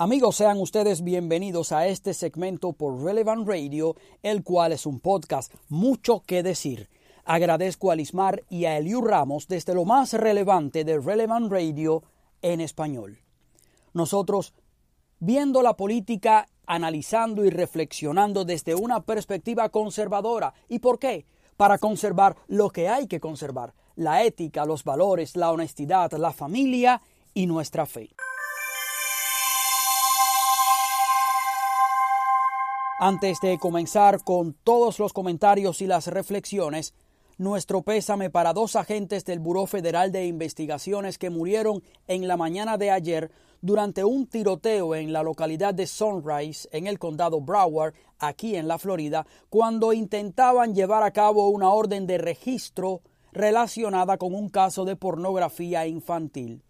Amigos, sean ustedes bienvenidos a este segmento por Relevant Radio, el cual es un podcast mucho que decir. Agradezco a Lismar y a Eliu Ramos desde lo más relevante de Relevant Radio en español. Nosotros, viendo la política, analizando y reflexionando desde una perspectiva conservadora. ¿Y por qué? Para conservar lo que hay que conservar, la ética, los valores, la honestidad, la familia y nuestra fe. Antes de comenzar con todos los comentarios y las reflexiones, nuestro pésame para dos agentes del Buró Federal de Investigaciones que murieron en la mañana de ayer durante un tiroteo en la localidad de Sunrise, en el condado Broward, aquí en la Florida, cuando intentaban llevar a cabo una orden de registro relacionada con un caso de pornografía infantil.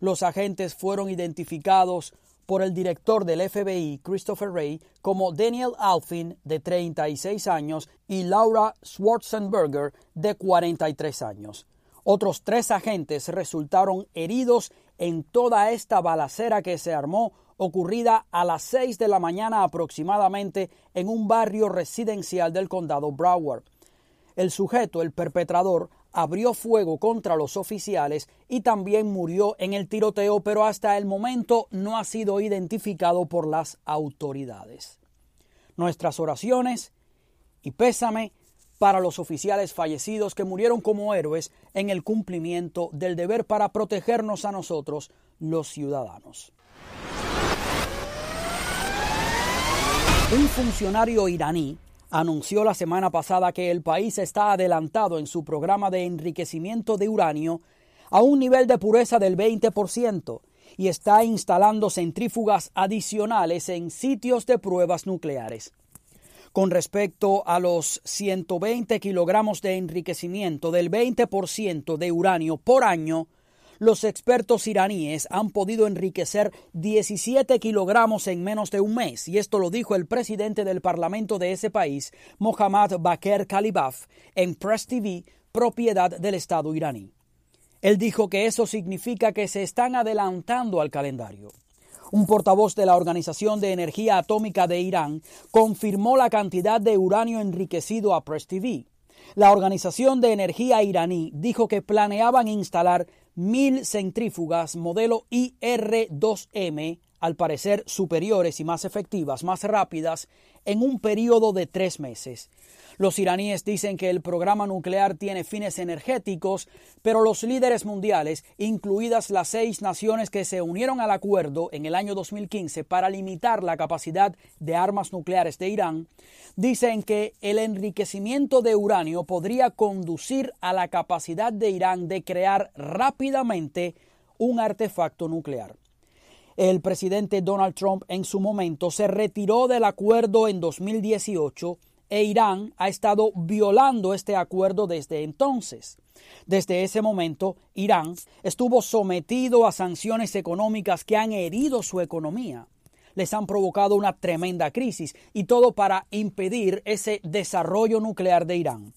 Los agentes fueron identificados por el director del FBI, Christopher Wray, como Daniel Alfin, de 36 años, y Laura Schwarzenberger, de 43 años. Otros tres agentes resultaron heridos en toda esta balacera que se armó ocurrida a las 6 de la mañana aproximadamente en un barrio residencial del condado Broward. El sujeto, el perpetrador, abrió fuego contra los oficiales y también murió en el tiroteo, pero hasta el momento no ha sido identificado por las autoridades. Nuestras oraciones y pésame para los oficiales fallecidos que murieron como héroes en el cumplimiento del deber para protegernos a nosotros, los ciudadanos. Un funcionario iraní anunció la semana pasada que el país está adelantado en su programa de enriquecimiento de uranio a un nivel de pureza del 20% y está instalando centrífugas adicionales en sitios de pruebas nucleares. Con respecto a los 120 kilogramos de enriquecimiento del 20% de uranio por año, los expertos iraníes han podido enriquecer 17 kilogramos en menos de un mes, y esto lo dijo el presidente del parlamento de ese país, Mohammad Bakr Kalibaf, en Press TV, propiedad del Estado iraní. Él dijo que eso significa que se están adelantando al calendario. Un portavoz de la Organización de Energía Atómica de Irán confirmó la cantidad de uranio enriquecido a Press TV. La Organización de Energía iraní dijo que planeaban instalar mil centrífugas modelo IR2M, al parecer superiores y más efectivas, más rápidas, en un periodo de tres meses. Los iraníes dicen que el programa nuclear tiene fines energéticos, pero los líderes mundiales, incluidas las seis naciones que se unieron al acuerdo en el año 2015 para limitar la capacidad de armas nucleares de Irán, dicen que el enriquecimiento de uranio podría conducir a la capacidad de Irán de crear rápidamente un artefacto nuclear. El presidente Donald Trump en su momento se retiró del acuerdo en 2018 e Irán ha estado violando este acuerdo desde entonces. Desde ese momento, Irán estuvo sometido a sanciones económicas que han herido su economía. Les han provocado una tremenda crisis y todo para impedir ese desarrollo nuclear de Irán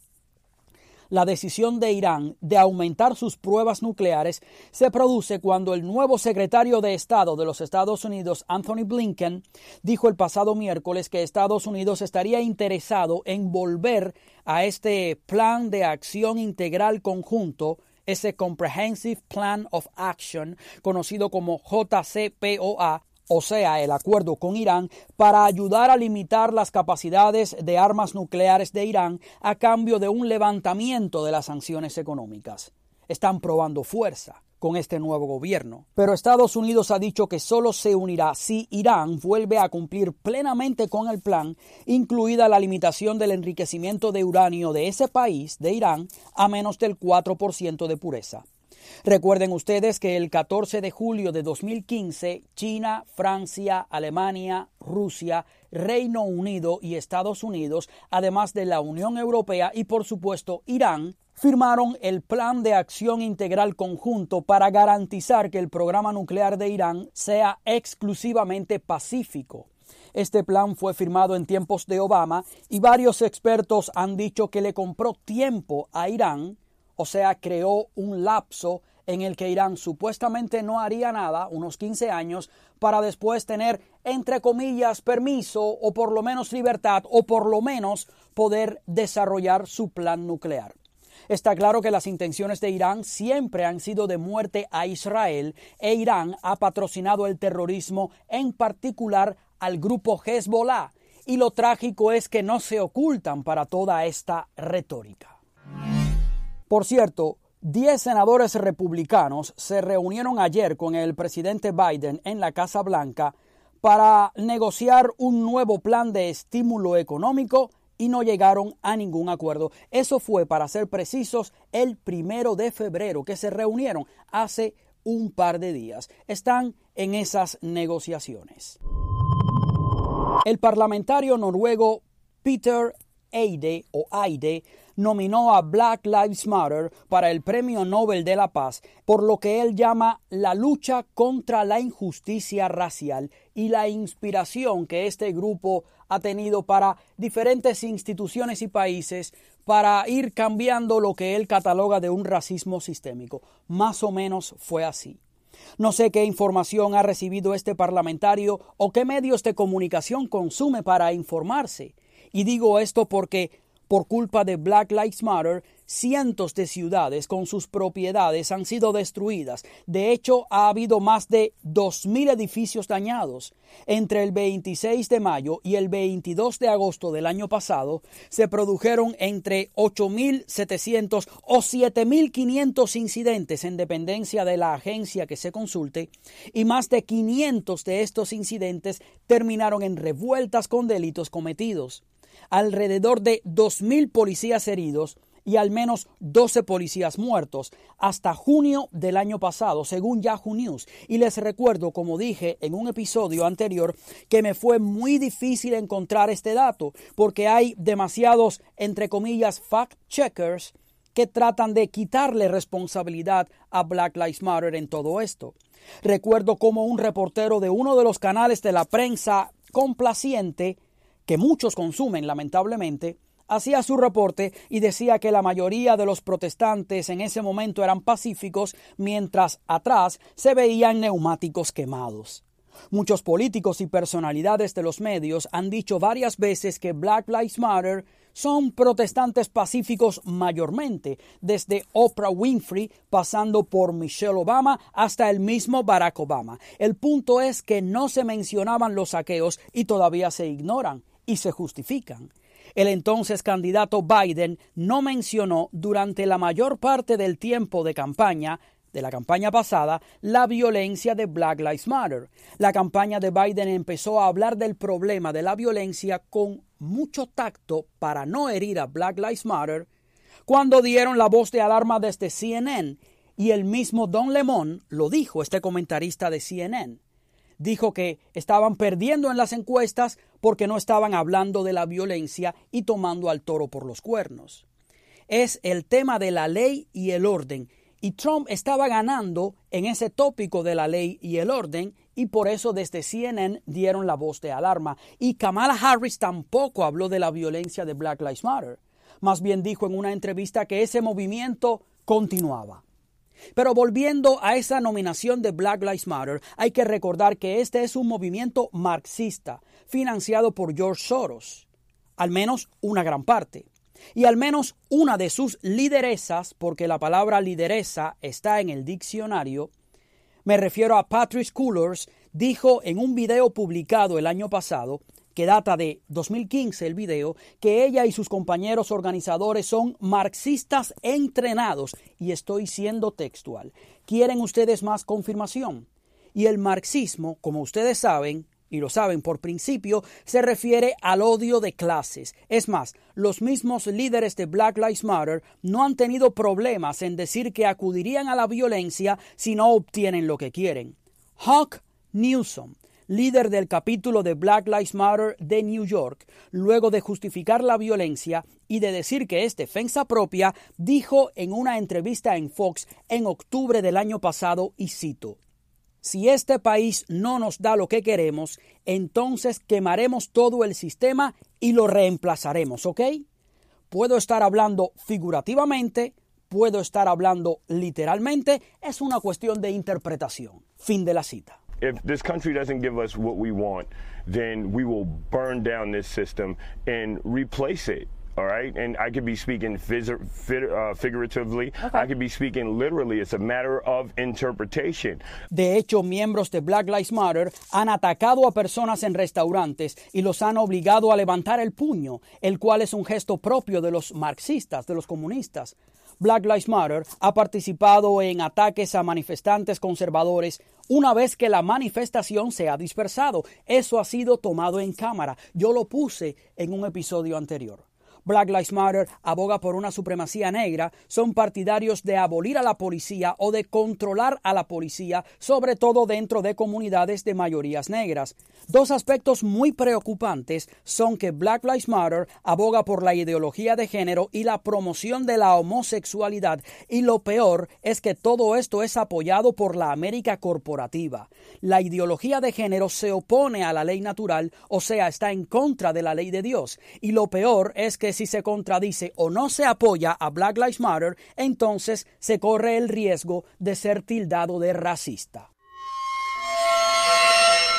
la decisión de Irán de aumentar sus pruebas nucleares se produce cuando el nuevo secretario de Estado de los Estados Unidos, Anthony Blinken, dijo el pasado miércoles que Estados Unidos estaría interesado en volver a este plan de acción integral conjunto ese Comprehensive Plan of Action, conocido como JCPOA, o sea, el acuerdo con Irán, para ayudar a limitar las capacidades de armas nucleares de Irán a cambio de un levantamiento de las sanciones económicas. Están probando fuerza con este nuevo gobierno. Pero Estados Unidos ha dicho que solo se unirá si Irán vuelve a cumplir plenamente con el plan, incluida la limitación del enriquecimiento de uranio de ese país, de Irán, a menos del 4% de pureza. Recuerden ustedes que el 14 de julio de 2015, China, Francia, Alemania, Rusia, Reino Unido y Estados Unidos, además de la Unión Europea y por supuesto Irán, firmaron el Plan de Acción Integral Conjunto para garantizar que el programa nuclear de Irán sea exclusivamente pacífico. Este plan fue firmado en tiempos de Obama y varios expertos han dicho que le compró tiempo a Irán o sea, creó un lapso en el que Irán supuestamente no haría nada, unos 15 años, para después tener, entre comillas, permiso o por lo menos libertad o por lo menos poder desarrollar su plan nuclear. Está claro que las intenciones de Irán siempre han sido de muerte a Israel e Irán ha patrocinado el terrorismo, en particular al grupo Hezbollah, y lo trágico es que no se ocultan para toda esta retórica. Por cierto, 10 senadores republicanos se reunieron ayer con el presidente Biden en la Casa Blanca para negociar un nuevo plan de estímulo económico y no llegaron a ningún acuerdo. Eso fue, para ser precisos, el primero de febrero, que se reunieron hace un par de días. Están en esas negociaciones. El parlamentario noruego Peter Eide o Aide nominó a Black Lives Matter para el Premio Nobel de la Paz por lo que él llama la lucha contra la injusticia racial y la inspiración que este grupo ha tenido para diferentes instituciones y países para ir cambiando lo que él cataloga de un racismo sistémico. Más o menos fue así. No sé qué información ha recibido este parlamentario o qué medios de comunicación consume para informarse. Y digo esto porque por culpa de Black Lives Matter, cientos de ciudades con sus propiedades han sido destruidas. De hecho, ha habido más de 2.000 edificios dañados. Entre el 26 de mayo y el 22 de agosto del año pasado, se produjeron entre 8.700 o 7.500 incidentes en dependencia de la agencia que se consulte, y más de 500 de estos incidentes terminaron en revueltas con delitos cometidos alrededor de 2.000 policías heridos y al menos 12 policías muertos hasta junio del año pasado, según Yahoo News. Y les recuerdo, como dije en un episodio anterior, que me fue muy difícil encontrar este dato, porque hay demasiados, entre comillas, fact-checkers que tratan de quitarle responsabilidad a Black Lives Matter en todo esto. Recuerdo como un reportero de uno de los canales de la prensa complaciente que muchos consumen lamentablemente, hacía su reporte y decía que la mayoría de los protestantes en ese momento eran pacíficos, mientras atrás se veían neumáticos quemados. Muchos políticos y personalidades de los medios han dicho varias veces que Black Lives Matter son protestantes pacíficos mayormente, desde Oprah Winfrey pasando por Michelle Obama hasta el mismo Barack Obama. El punto es que no se mencionaban los saqueos y todavía se ignoran y se justifican. El entonces candidato Biden no mencionó durante la mayor parte del tiempo de campaña de la campaña pasada la violencia de Black Lives Matter. La campaña de Biden empezó a hablar del problema de la violencia con mucho tacto para no herir a Black Lives Matter cuando dieron la voz de alarma desde CNN y el mismo Don Lemon lo dijo, este comentarista de CNN dijo que estaban perdiendo en las encuestas porque no estaban hablando de la violencia y tomando al toro por los cuernos. Es el tema de la ley y el orden, y Trump estaba ganando en ese tópico de la ley y el orden, y por eso desde CNN dieron la voz de alarma. Y Kamala Harris tampoco habló de la violencia de Black Lives Matter. Más bien dijo en una entrevista que ese movimiento continuaba. Pero volviendo a esa nominación de Black Lives Matter, hay que recordar que este es un movimiento marxista financiado por George Soros, al menos una gran parte. Y al menos una de sus lideresas, porque la palabra lideresa está en el diccionario, me refiero a Patrice Coolers, dijo en un video publicado el año pasado que data de 2015 el video, que ella y sus compañeros organizadores son marxistas entrenados, y estoy siendo textual. ¿Quieren ustedes más confirmación? Y el marxismo, como ustedes saben, y lo saben por principio, se refiere al odio de clases. Es más, los mismos líderes de Black Lives Matter no han tenido problemas en decir que acudirían a la violencia si no obtienen lo que quieren. Hawk Newsom, líder del capítulo de Black Lives Matter de New York, luego de justificar la violencia y de decir que es defensa propia, dijo en una entrevista en Fox en octubre del año pasado, y cito, si este país no nos da lo que queremos, entonces quemaremos todo el sistema y lo reemplazaremos, ¿ok? Puedo estar hablando figurativamente, puedo estar hablando literalmente, es una cuestión de interpretación. Fin de la cita. If this country doesn't give us what we want, then we will burn down this system and replace it. All right, and I could be speaking uh, figuratively. I could be speaking literally. It's a matter of interpretation. De hecho, miembros de Black Lives Matter han atacado a personas en restaurantes y los han obligado a levantar el puño, el cual es un gesto propio de los marxistas, de los comunistas. Black Lives Matter ha participado en ataques a manifestantes conservadores una vez que la manifestación se ha dispersado. Eso ha sido tomado en cámara. Yo lo puse en un episodio anterior. Black Lives Matter aboga por una supremacía negra, son partidarios de abolir a la policía o de controlar a la policía, sobre todo dentro de comunidades de mayorías negras. Dos aspectos muy preocupantes son que Black Lives Matter aboga por la ideología de género y la promoción de la homosexualidad, y lo peor es que todo esto es apoyado por la América corporativa. La ideología de género se opone a la ley natural, o sea, está en contra de la ley de Dios, y lo peor es que si se contradice o no se apoya a Black Lives Matter, entonces se corre el riesgo de ser tildado de racista.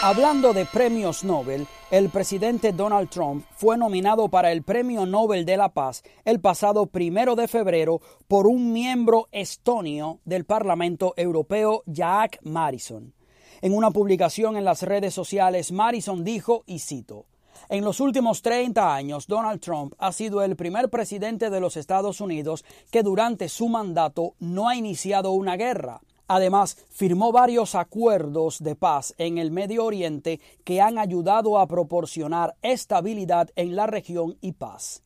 Hablando de premios Nobel, el presidente Donald Trump fue nominado para el Premio Nobel de la Paz el pasado primero de febrero por un miembro estonio del Parlamento Europeo, Jack Madison. En una publicación en las redes sociales, Madison dijo, y cito, en los últimos 30 años, Donald Trump ha sido el primer presidente de los Estados Unidos que durante su mandato no ha iniciado una guerra. Además, firmó varios acuerdos de paz en el Medio Oriente que han ayudado a proporcionar estabilidad en la región y paz.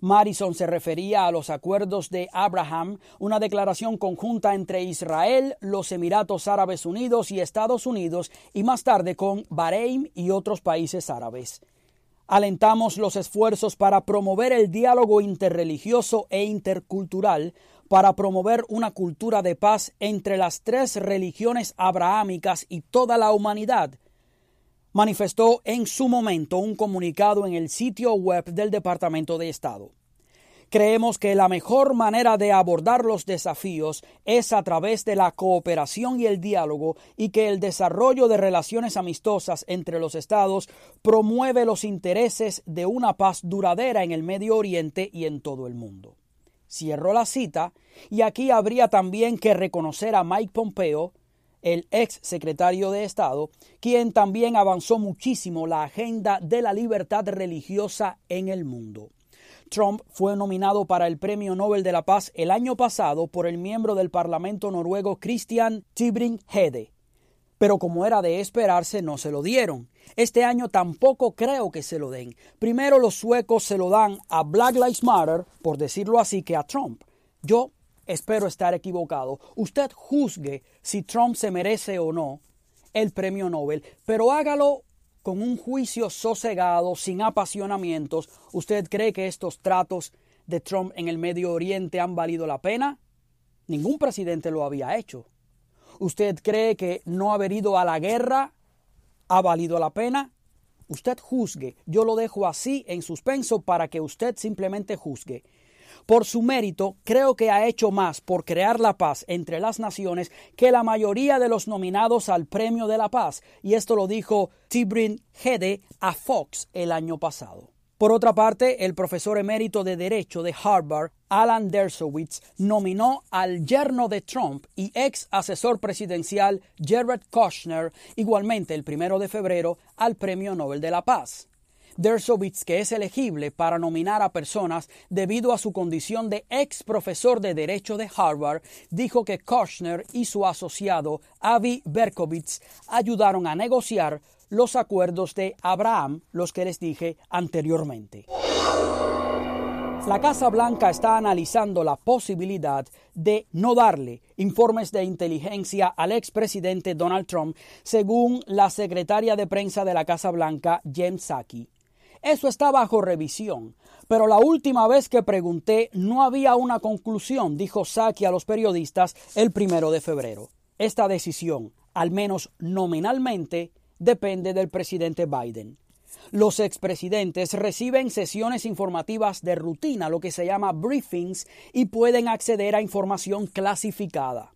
Madison se refería a los acuerdos de Abraham, una declaración conjunta entre Israel, los Emiratos Árabes Unidos y Estados Unidos, y más tarde con Bahrein y otros países árabes. Alentamos los esfuerzos para promover el diálogo interreligioso e intercultural, para promover una cultura de paz entre las tres religiones abrahámicas y toda la humanidad, manifestó en su momento un comunicado en el sitio web del Departamento de Estado. Creemos que la mejor manera de abordar los desafíos es a través de la cooperación y el diálogo y que el desarrollo de relaciones amistosas entre los estados promueve los intereses de una paz duradera en el Medio Oriente y en todo el mundo. Cierro la cita y aquí habría también que reconocer a Mike Pompeo, el ex secretario de Estado, quien también avanzó muchísimo la agenda de la libertad religiosa en el mundo. Trump fue nominado para el Premio Nobel de la Paz el año pasado por el miembro del Parlamento noruego Christian Tybring-Gjedde. Pero como era de esperarse, no se lo dieron. Este año tampoco creo que se lo den. Primero los suecos se lo dan a Black Lives Matter, por decirlo así, que a Trump. Yo espero estar equivocado. Usted juzgue si Trump se merece o no el premio Nobel, pero hágalo con un juicio sosegado, sin apasionamientos, ¿usted cree que estos tratos de Trump en el Medio Oriente han valido la pena? Ningún presidente lo había hecho. ¿Usted cree que no haber ido a la guerra ha valido la pena? Usted juzgue. Yo lo dejo así en suspenso para que usted simplemente juzgue. Por su mérito, creo que ha hecho más por crear la paz entre las naciones que la mayoría de los nominados al Premio de la Paz, y esto lo dijo Tibrin Hede a Fox el año pasado. Por otra parte, el profesor emérito de Derecho de Harvard, Alan Dershowitz, nominó al yerno de Trump y ex asesor presidencial Jared Kushner, igualmente el primero de febrero, al Premio Nobel de la Paz. Dershowitz, que es elegible para nominar a personas debido a su condición de ex profesor de Derecho de Harvard, dijo que Kushner y su asociado Avi Berkovitz ayudaron a negociar los acuerdos de Abraham, los que les dije anteriormente. La Casa Blanca está analizando la posibilidad de no darle informes de inteligencia al expresidente Donald Trump, según la secretaria de prensa de la Casa Blanca, Jen Psaki. Eso está bajo revisión. Pero la última vez que pregunté no había una conclusión, dijo Saki a los periodistas el primero de febrero. Esta decisión, al menos nominalmente, depende del presidente Biden. Los expresidentes reciben sesiones informativas de rutina, lo que se llama briefings, y pueden acceder a información clasificada.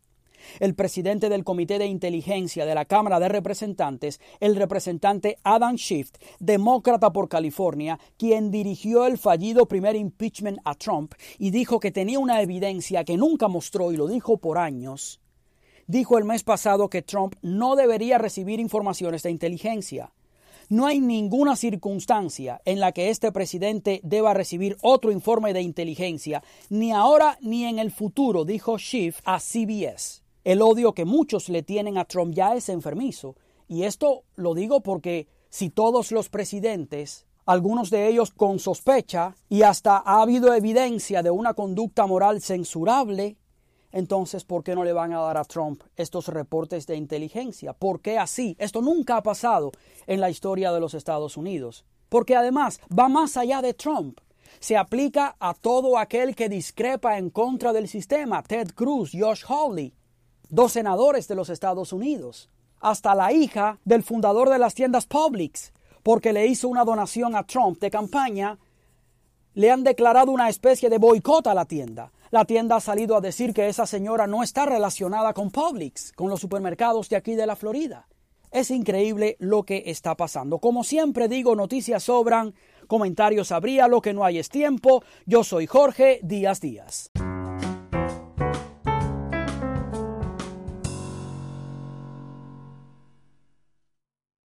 El presidente del Comité de Inteligencia de la Cámara de Representantes, el representante Adam Schiff, demócrata por California, quien dirigió el fallido primer impeachment a Trump y dijo que tenía una evidencia que nunca mostró y lo dijo por años, dijo el mes pasado que Trump no debería recibir informaciones de inteligencia. No hay ninguna circunstancia en la que este presidente deba recibir otro informe de inteligencia, ni ahora ni en el futuro, dijo Schiff a CBS. El odio que muchos le tienen a Trump ya es enfermizo. Y esto lo digo porque si todos los presidentes, algunos de ellos con sospecha, y hasta ha habido evidencia de una conducta moral censurable, entonces, ¿por qué no le van a dar a Trump estos reportes de inteligencia? ¿Por qué así? Esto nunca ha pasado en la historia de los Estados Unidos. Porque además va más allá de Trump. Se aplica a todo aquel que discrepa en contra del sistema. Ted Cruz, Josh Hawley, dos senadores de los Estados Unidos. Hasta la hija del fundador de las tiendas Publix, porque le hizo una donación a Trump de campaña, le han declarado una especie de boicot a la tienda. La tienda ha salido a decir que esa señora no está relacionada con Publix, con los supermercados de aquí de la Florida. Es increíble lo que está pasando. Como siempre digo, noticias sobran, comentarios habría, lo que no hay es tiempo. Yo soy Jorge Díaz Díaz.